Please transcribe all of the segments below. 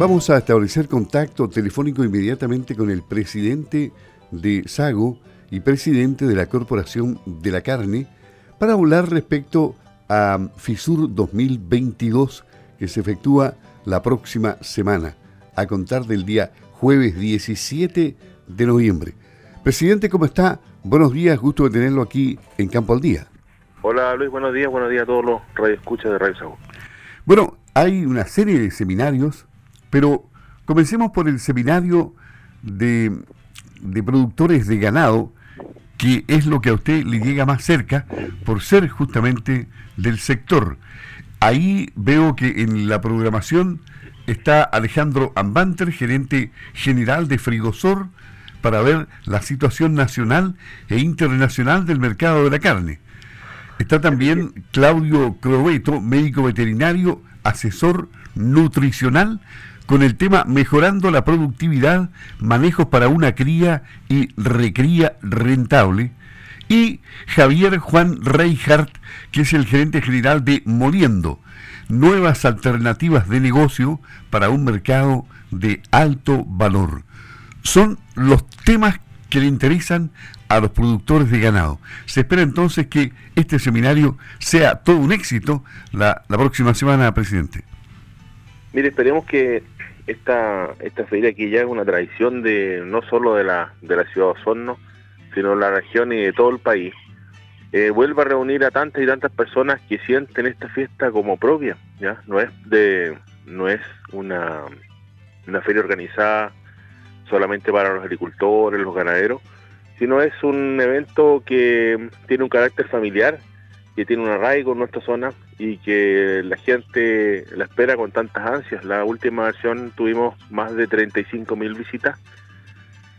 Vamos a establecer contacto telefónico inmediatamente con el presidente de Sago y presidente de la Corporación de la Carne para hablar respecto a FISUR 2022 que se efectúa la próxima semana, a contar del día jueves 17 de noviembre. Presidente, ¿cómo está? Buenos días, gusto de tenerlo aquí en Campo al Día. Hola Luis, buenos días, buenos días a todos los radioescuchas de Radio Sago. Bueno, hay una serie de seminarios, pero comencemos por el seminario de, de productores de ganado, que es lo que a usted le llega más cerca por ser justamente del sector. Ahí veo que en la programación está Alejandro Ambanter, gerente general de Frigosor, para ver la situación nacional e internacional del mercado de la carne. Está también Claudio Crobeto, médico veterinario, asesor nutricional, con el tema Mejorando la productividad, manejos para una cría y recría rentable. Y Javier Juan Reichardt, que es el gerente general de Moliendo, nuevas alternativas de negocio para un mercado de alto valor. Son los temas que le interesan a los productores de ganado. Se espera entonces que este seminario sea todo un éxito la, próxima semana, presidente. Mire, esperemos que esta, esta feria que ya es una tradición de no solo de la, de la ciudad de Osorno, sino de la región y de todo el país, eh, vuelva a reunir a tantas y tantas personas que sienten esta fiesta como propia, ¿ya? No es de no es una, una feria organizada solamente para los agricultores, los ganaderos, sino es un evento que tiene un carácter familiar, que tiene un arraigo en nuestra zona y que la gente la espera con tantas ansias. La última versión tuvimos más de 35 mil visitas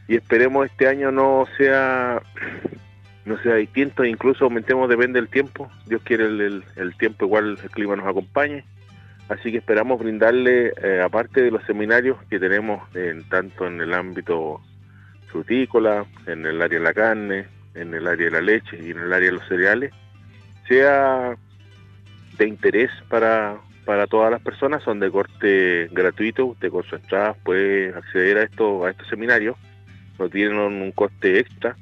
y esperemos este año no sea no sea distinto, incluso aumentemos, depende del tiempo. Dios quiere el, el, tiempo, igual el clima nos acompañe. Así que esperamos brindarle, eh, aparte de los seminarios que tenemos en, tanto en el ámbito frutícola, en el área de la carne, en el área de la leche y en el área de los cereales, sea de interés para, para todas las personas, son de corte gratuito, usted con su entrada puede acceder a, esto, a estos seminarios, no tienen un coste extra.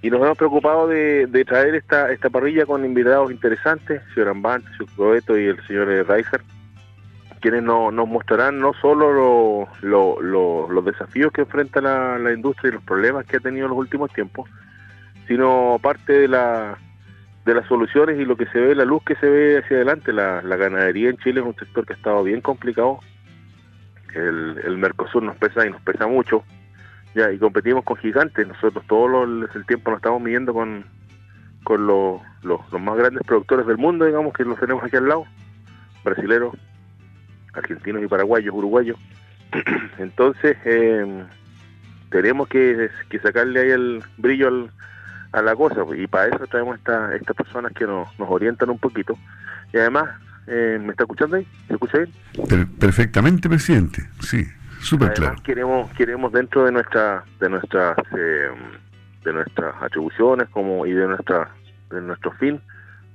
Y nos hemos preocupado de, traer esta, esta parrilla con invitados interesantes, señor Ambante, el señor Coeto y el señor Reicher, quienes nos mostrarán no solo los desafíos que enfrenta la, industria y los problemas que ha tenido en los últimos tiempos, sino parte de, la, de las soluciones y lo que se ve, la luz que se ve hacia adelante. La, ganadería en Chile es un sector que ha estado bien complicado. El, Mercosur nos pesa y nos pesa mucho ya y competimos con gigantes nosotros todo el tiempo nos estamos midiendo con con los, los, más grandes productores del mundo digamos que los tenemos aquí al lado brasileros argentinos y paraguayos uruguayos entonces eh, tenemos que, sacarle ahí el brillo a la cosa y para eso traemos esta, estas personas que nos, nos orientan un poquito y además eh, ¿me está escuchando ahí? ¿se escucha bien? perfectamente presidente sí Súper claro. queremos queremos dentro de nuestra de nuestras eh, de nuestras atribuciones como y de nuestra de nuestro fin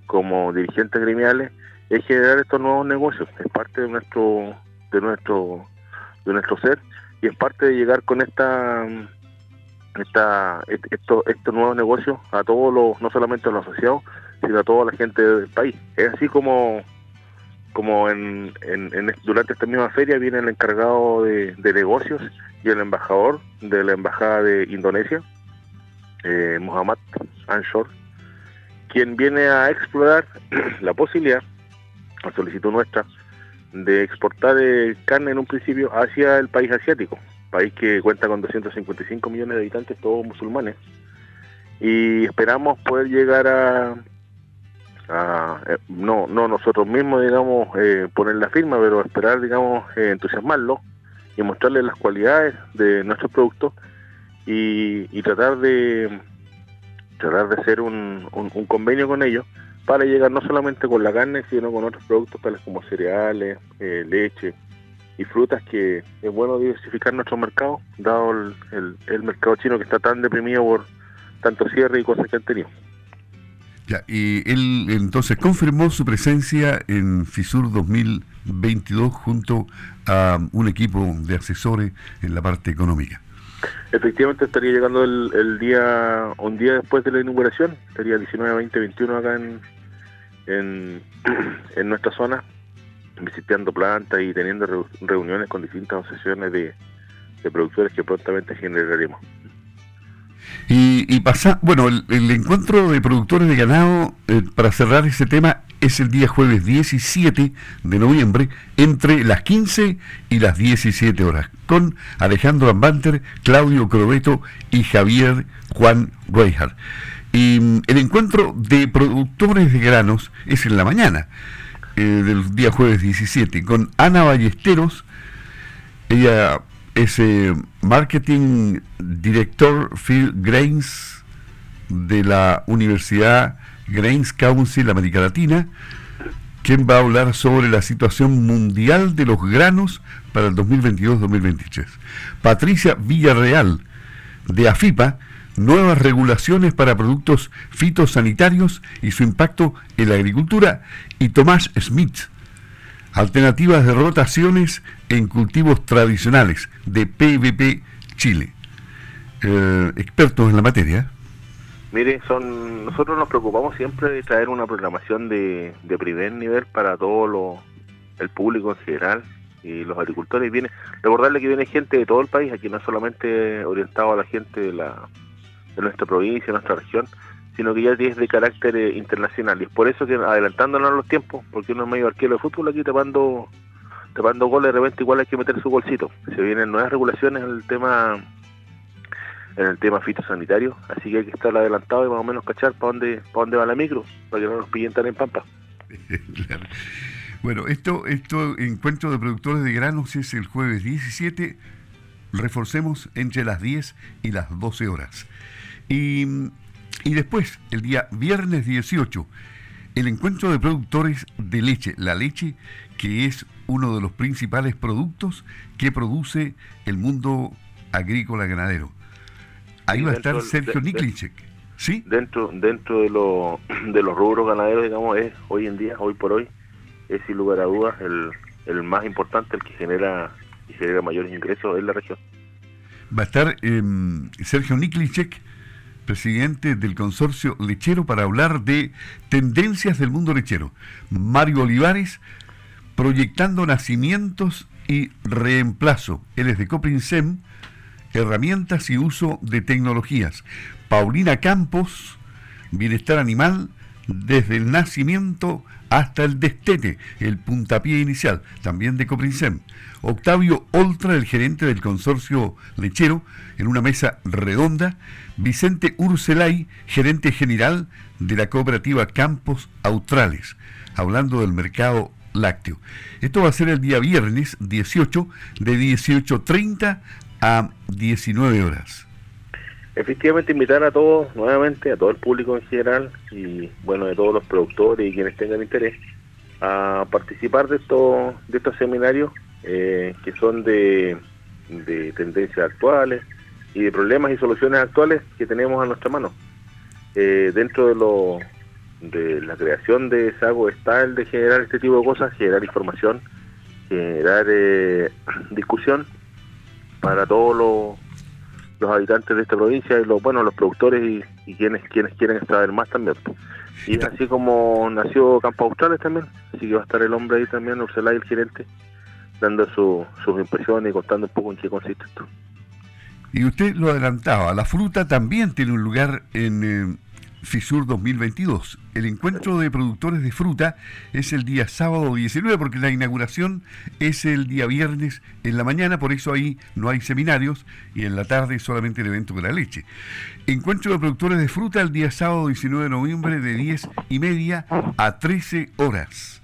como dirigentes gremiales es generar estos nuevos negocios es parte de nuestro de nuestro de nuestro ser y es parte de llegar con esta esta estos estos nuevos negocios a todos los no solamente a los asociados sino a toda la gente del país. Es así como como en, durante esta misma feria viene el encargado de, negocios y el embajador de la embajada de Indonesia, eh, Muhammad Anshor, quien viene a explorar la posibilidad, a solicitud nuestra, de exportar eh, carne en un principio hacia el país asiático, país que cuenta con 255 millones de habitantes, todos musulmanes, y esperamos poder llegar a eh, no no nosotros mismos digamos eh, poner la firma pero esperar digamos eh, entusiasmarlo y mostrarle las cualidades de nuestros productos y, tratar de tratar de hacer un, un, convenio con ellos para llegar no solamente con la carne sino con otros productos tales como cereales leche y frutas que es bueno diversificar nuestro mercado dado el, el mercado chino que está tan deprimido por tanto cierre y cosas que han tenido Ya, y él entonces confirmó su presencia en FISUR 2022 junto a un equipo de asesores en la parte económica. Efectivamente estaría llegando el, día, un día después de la inauguración, estaría 19, 20, 21 acá en, en, nuestra zona, visitando plantas y teniendo reuniones con distintas asociaciones de, productores que prontamente generaremos. Y, y pasa, bueno, el, encuentro de productores de ganado, eh, para cerrar ese tema, es el día jueves 17 de noviembre entre las 15 y las 17 horas, con Alejandro Ambanter, Claudio Crobeto y Javier Juan Reinhardt. Y mm, el encuentro de productores de granos es en la mañana eh, del día jueves 17, con Ana Ballesteros, ella es eh, Marketing Director Field Grains de la Universidad Grains Council América Latina, quien va a hablar sobre la situación mundial de los granos para el 2022-2023. Patricia Villarreal, de AFIPA, nuevas regulaciones para productos fitosanitarios y su impacto en la agricultura, y Tomás Smith, alternativas de rotaciones en cultivos tradicionales de PVP Chile. Eh, expertos en la materia. Mire, son nosotros nos preocupamos siempre de traer una programación de, de primer nivel para todo lo, el público en general y los agricultores. Viene, recordarle que viene gente de todo el país, aquí no solamente orientado a la gente de, la, de nuestra provincia, de nuestra región, sino que ya es de carácter eh, internacional. Y es por eso que adelantándonos los tiempos, porque uno es medio arquero de fútbol aquí te mando goles, de repente igual hay que meter su golcito. Se vienen nuevas regulaciones en el tema en el tema fitosanitario, así que hay que estar adelantado y más o menos cachar para dónde, para dónde va la micro, para que no nos pillen tan en pampa. Bueno, esto, esto, encuentro de productores de granos es el jueves 17, reforcemos entre las 10 y las 12 horas. Y, y después, el día viernes 18, el encuentro de productores de leche, la leche que es uno de los principales productos que produce el mundo agrícola ganadero. Ahí va a estar Sergio Niklicek. ¿Sí? Dentro, dentro de, lo, de los rubros ganaderos, digamos, es hoy en día, hoy por hoy, es sin lugar a dudas el, el más importante, el que genera genera mayores ingresos en la región. Va a estar em, Sergio Niklicek, presidente del consorcio lechero, para hablar de tendencias del mundo lechero. Mario Olivares, proyectando nacimientos y reemplazo. Él es de Coprinsem herramientas y uso de tecnologías. Paulina Campos, bienestar animal desde el nacimiento hasta el destete, el puntapié inicial, también de Coprinsem. Octavio Oltra, el gerente del consorcio lechero, en una mesa redonda. Vicente Urselay, gerente general de la cooperativa Campos Australes, hablando del mercado lácteo. Esto va a ser el día viernes 18 de 18.30 a 19 horas. Efectivamente, invitar a todos, nuevamente, a todo el público en general y, bueno, de todos los productores y quienes tengan interés a participar de estos, de estos seminarios eh, que son de, de tendencias actuales y de problemas y soluciones actuales que tenemos a nuestra mano. Eh, dentro de lo de la creación de SAGO está el de generar este tipo de cosas, generar información, generar eh, discusión para todos los, los habitantes de esta provincia y los bueno los productores y, quienes quienes quieren saber más también y así como nació Campo Australes también así que va a estar el hombre ahí también Urselay el gerente dando su, sus impresiones y contando un poco en qué consiste esto. Y usted lo adelantaba la fruta también tiene un lugar en eh, FISUR 2022. El encuentro de productores de fruta es el día sábado 19 porque la inauguración es el día viernes en la mañana, por eso ahí no hay seminarios y en la tarde solamente el evento de la leche. Encuentro de productores de fruta el día sábado 19 de noviembre de 10 y media a 13 horas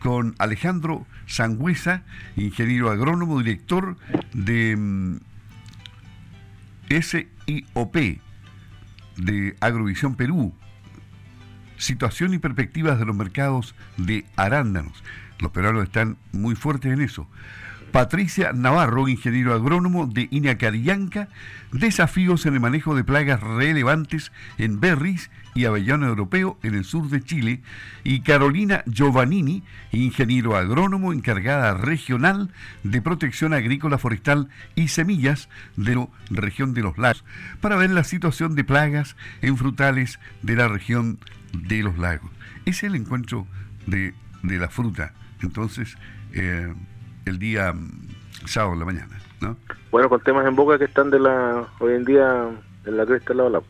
con Alejandro Sangüesa, ingeniero agrónomo, director de mm, SIOP de Agrovisión Perú, situación y perspectivas de los mercados de arándanos. Los peruanos están muy fuertes en eso. Patricia Navarro, ingeniero agrónomo de Inacarillanca, desafíos en el manejo de plagas relevantes en berries y avellano europeo en el sur de Chile, y Carolina Giovannini, ingeniero agrónomo encargada regional de protección agrícola forestal y semillas de la región de los lagos, para ver la situación de plagas en frutales de la región de los lagos. Es el encuentro de, la fruta. Entonces, eh, el día mm, sábado en la mañana, ¿no? Bueno, con temas en boca que están de la hoy en día en la cresta de la ola.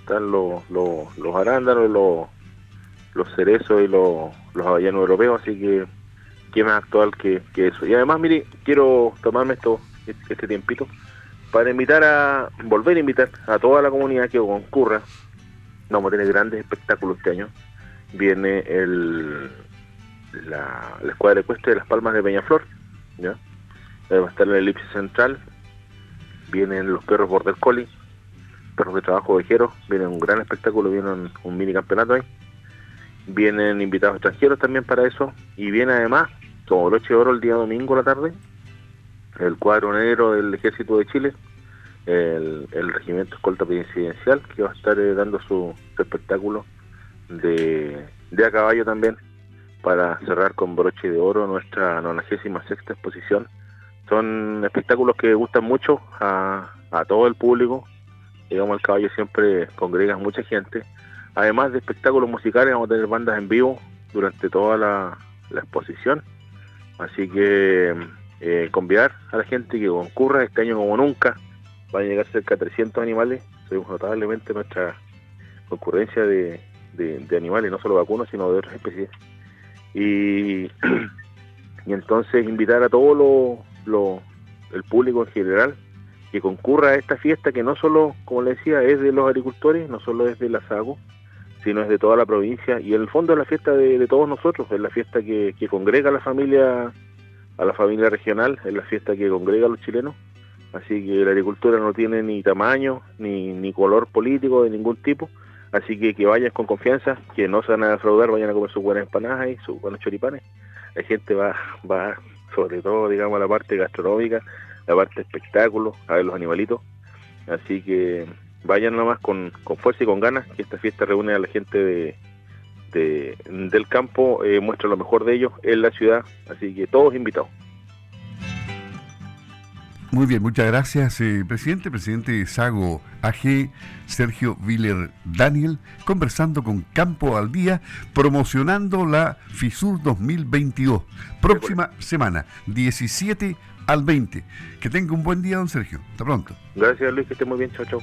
Están los, los, arándanos, los, los cerezos y los, los avellanos europeos, así que qué más actual que, eso. Y además, mire, quiero tomarme esto este tiempito para invitar a, volver a invitar a toda la comunidad que concurra. Vamos a tener grandes espectáculos este año. Viene el, la, la escuadra ecuestre de Las Palmas de Peñaflor, ¿ya? va a estar el elipse central, vienen los perros border collie, perros de trabajo ovejero, viene un gran espectáculo, viene un, mini campeonato ahí, vienen invitados extranjeros también para eso, y viene además, como noche de oro el día domingo a la tarde, el cuadro negro del ejército de Chile, el, regimiento escolta presidencial, que va a estar eh, dando su, espectáculo de, de a caballo también, para cerrar con broche de oro nuestra 96 sexta exposición. Son espectáculos que gustan mucho a, todo el público. Digamos, el caballo siempre congrega mucha gente. Además de espectáculos musicales, vamos a tener bandas en vivo durante toda la, exposición. Así que eh, convidar a la gente que concurra este año como nunca. Van a llegar cerca de 300 animales. Subimos notablemente nuestra concurrencia de, de animales, no solo vacunos, sino de otras especies. Y, entonces invitar a todo lo, el público en general que concurra a esta fiesta que no solo, como le decía, es de los agricultores, no solo es de la SAGO, sino es de toda la provincia y en el fondo es la fiesta de, todos nosotros, es la fiesta que, que, congrega a la familia a la familia regional, es la fiesta que congrega a los chilenos, así que la agricultura no tiene ni tamaño ni, ni color político de ningún tipo, Así que que vayan con confianza, que no se van a defraudar, vayan a comer sus buenas empanadas y sus buenos choripanes. La gente va, va sobre todo, digamos, a la parte gastronómica, la parte espectáculo, a ver los animalitos. Así que vayan nomás con, con fuerza y con ganas, que esta fiesta reúne a la gente de, del campo, eh, muestra lo mejor de ellos en la ciudad. Así que todos invitados. Muy bien, muchas gracias, eh, presidente. Presidente Sago AG, Sergio Viller Daniel, conversando con Campo al Día, promocionando la FISUR 2022. Próxima semana, 17 al 20. Que tenga un buen día, don Sergio. Hasta pronto. Gracias, Luis, que esté muy bien. Chao, chao.